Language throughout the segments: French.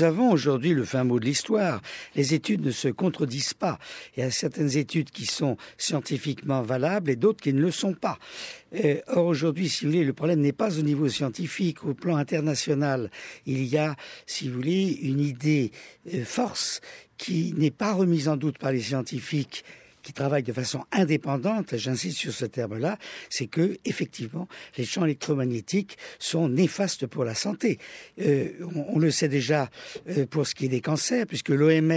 nous avons aujourd'hui le fin mot de l'histoire. Les études ne se contredisent pas. Il y a certaines études qui sont scientifiquement valables et d'autres qui ne le sont pas. Euh, or aujourd'hui, si vous voulez, le problème n'est pas au niveau scientifique, au plan international. Il y a, si vous voulez, une idée euh, force qui n'est pas remise en doute par les scientifiques qui travaillent de façon indépendante, j'insiste sur ce terme-là, c'est que effectivement les champs électromagnétiques sont néfastes pour la santé. Euh, on, le sait déjà euh, pour ce qui est des cancers, puisque l'OMS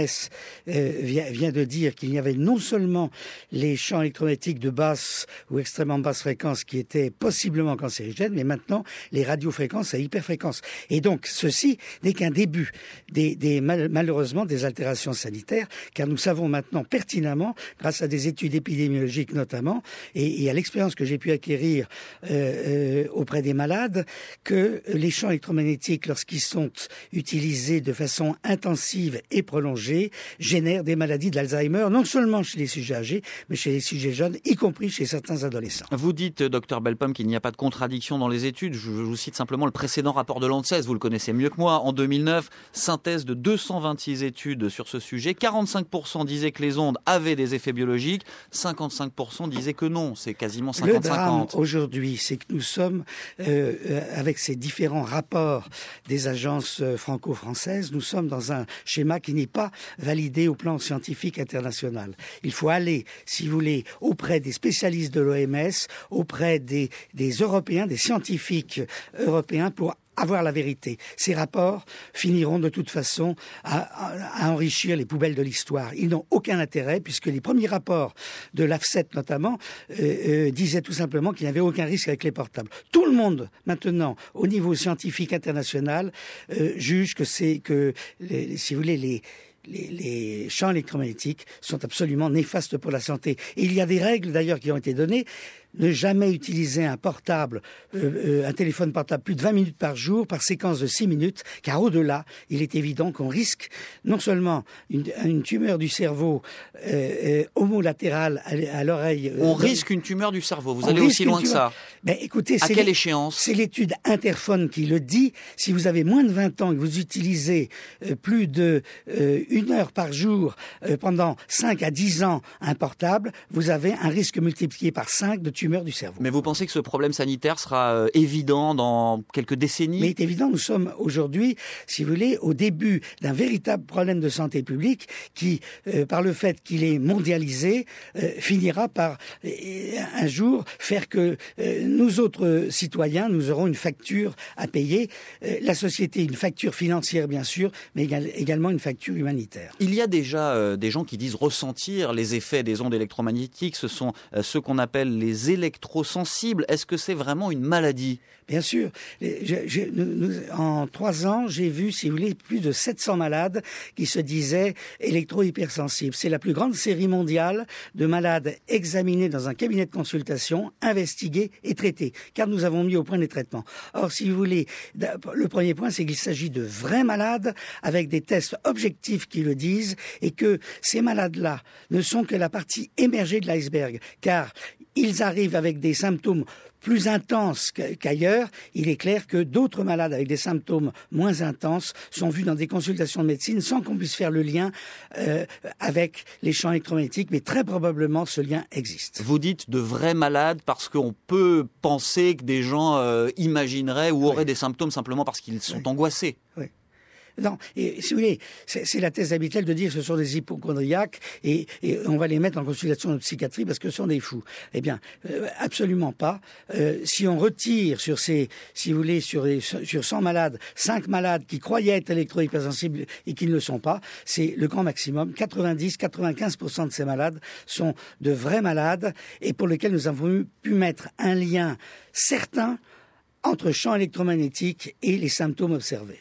euh, vient, vient, de dire qu'il y avait non seulement les champs électromagnétiques de basse ou extrêmement basse fréquence qui étaient possiblement cancérigènes, mais maintenant les radiofréquences à hyperfréquence. Et donc ceci n'est qu'un début des, des malheureusement des altérations sanitaires, car nous savons maintenant pertinemment, grâce à des études épidémiologiques notamment, et, à l'expérience que j'ai pu acquérir euh, euh, auprès des malades, que les champs électromagnétiques, lorsqu'ils sont utilisés de façon intensive et prolongée, génèrent des maladies de l'Alzheimer, non seulement chez les sujets âgés, mais chez les sujets jeunes, y compris chez certains adolescents. Vous dites, docteur Belpomme, qu'il n'y a pas de contradiction dans les études. Je vous cite simplement le précédent rapport de l'ANSES, vous le connaissez mieux que moi. En 2009, synthèse de 226 études sur ce sujet. 45% disaient que les ondes avaient des effets biologiques 55% disaient que non. C'est quasiment 50-50. Le drame aujourd'hui, c'est que nous sommes, euh, euh, avec ces différents rapports des agences euh, franco-françaises, nous sommes dans un schéma qui n'est pas validé au plan scientifique international. Il faut aller, si vous voulez, auprès des spécialistes de l'OMS, auprès des, des Européens, des scientifiques européens pour avoir la vérité. Ces rapports finiront de toute façon à, enrichir les poubelles de l'histoire. Ils n'ont aucun intérêt puisque les premiers rapports de l'AFSET notamment euh, euh, disaient tout simplement qu'il n'y avait aucun risque avec les portables. Tout le monde maintenant, au niveau scientifique international, euh, juge que c'est que, si vous voulez, les les, champs électromagnétiques sont absolument néfastes pour la santé. il y a des règles d'ailleurs qui ont été données ne jamais utiliser un portable, euh, euh, un téléphone portable plus de 20 minutes par jour par séquence de 6 minutes, car au-delà, il est évident qu'on risque non seulement une, tumeur du cerveau euh, homolatérale à, l'oreille. On risque une tumeur du cerveau. Vous allez aussi loin que ça. Ben, écoutez, à quelle échéance? C'est l'étude Interphone qui le dit. Si vous avez moins de 20 ans et que vous utilisez plus de une heure par jour pendant 5 à 10 ans un portable, vous avez un risque multiplié par 5 de tumeur du cerveau. Mais vous pensez que ce problème sanitaire sera euh, évident dans quelques décennies? Mais il est évident, nous sommes aujourd'hui, si vous voulez, au début d'un véritable problème de santé publique qui, euh, par le fait qu'il est mondialisé, euh, finira par un jour faire que nous autres citoyens, nous aurons une facture à payer. la société, une facture financière bien sûr, mais également une facture humanitaire. Il y a déjà des gens qui disent ressentir les effets des ondes électromagnétiques. Ce sont ceux qu'on appelle les électrosensibles. Est-ce que c'est vraiment une maladie? Bien sûr. en trois ans, j'ai vu, si vous voulez, plus de 700 malades qui se disaient électro-hypersensibles. C'est la plus grande série mondiale de malades examinés dans un cabinet de consultation, investigués et traités, car nous avons mis au point des traitements. Or, si vous voulez, le premier point, c'est qu'il s'agit de vrais malades avec des tests objectifs qui le disent et que ces malades-là ne sont que la partie émergée de l'iceberg, car ils arrivent avec des symptômes plus intenses qu'ailleurs, il est clair que d'autres malades avec des symptômes moins intenses sont vus dans des consultations de médecine sans qu'on puisse faire le lien euh, avec les champs électromagnétiques, mais très probablement ce lien existe. Vous dites de vrais malades parce qu'on peut penser que des gens euh, imagineraient ou auraient des symptômes simplement parce qu'ils sont angoissés. Oui. Non, et si vous voulez, c'est la thèse habituelle de dire que ce sont des hypochondriaques et, on va les mettre en consultation de psychiatrie parce que ce sont des fous. Eh bien, euh, absolument pas. Euh, si on retire sur ces, si vous voulez, sur, sur 100 malades, 5 malades qui croyaient être électro-hypersensibles et qui ne le sont pas, c'est le grand maximum. 90-95% de ces malades sont de vrais malades et pour lesquels nous avons pu mettre un lien certain entre champs électromagnétiques et les symptômes observés.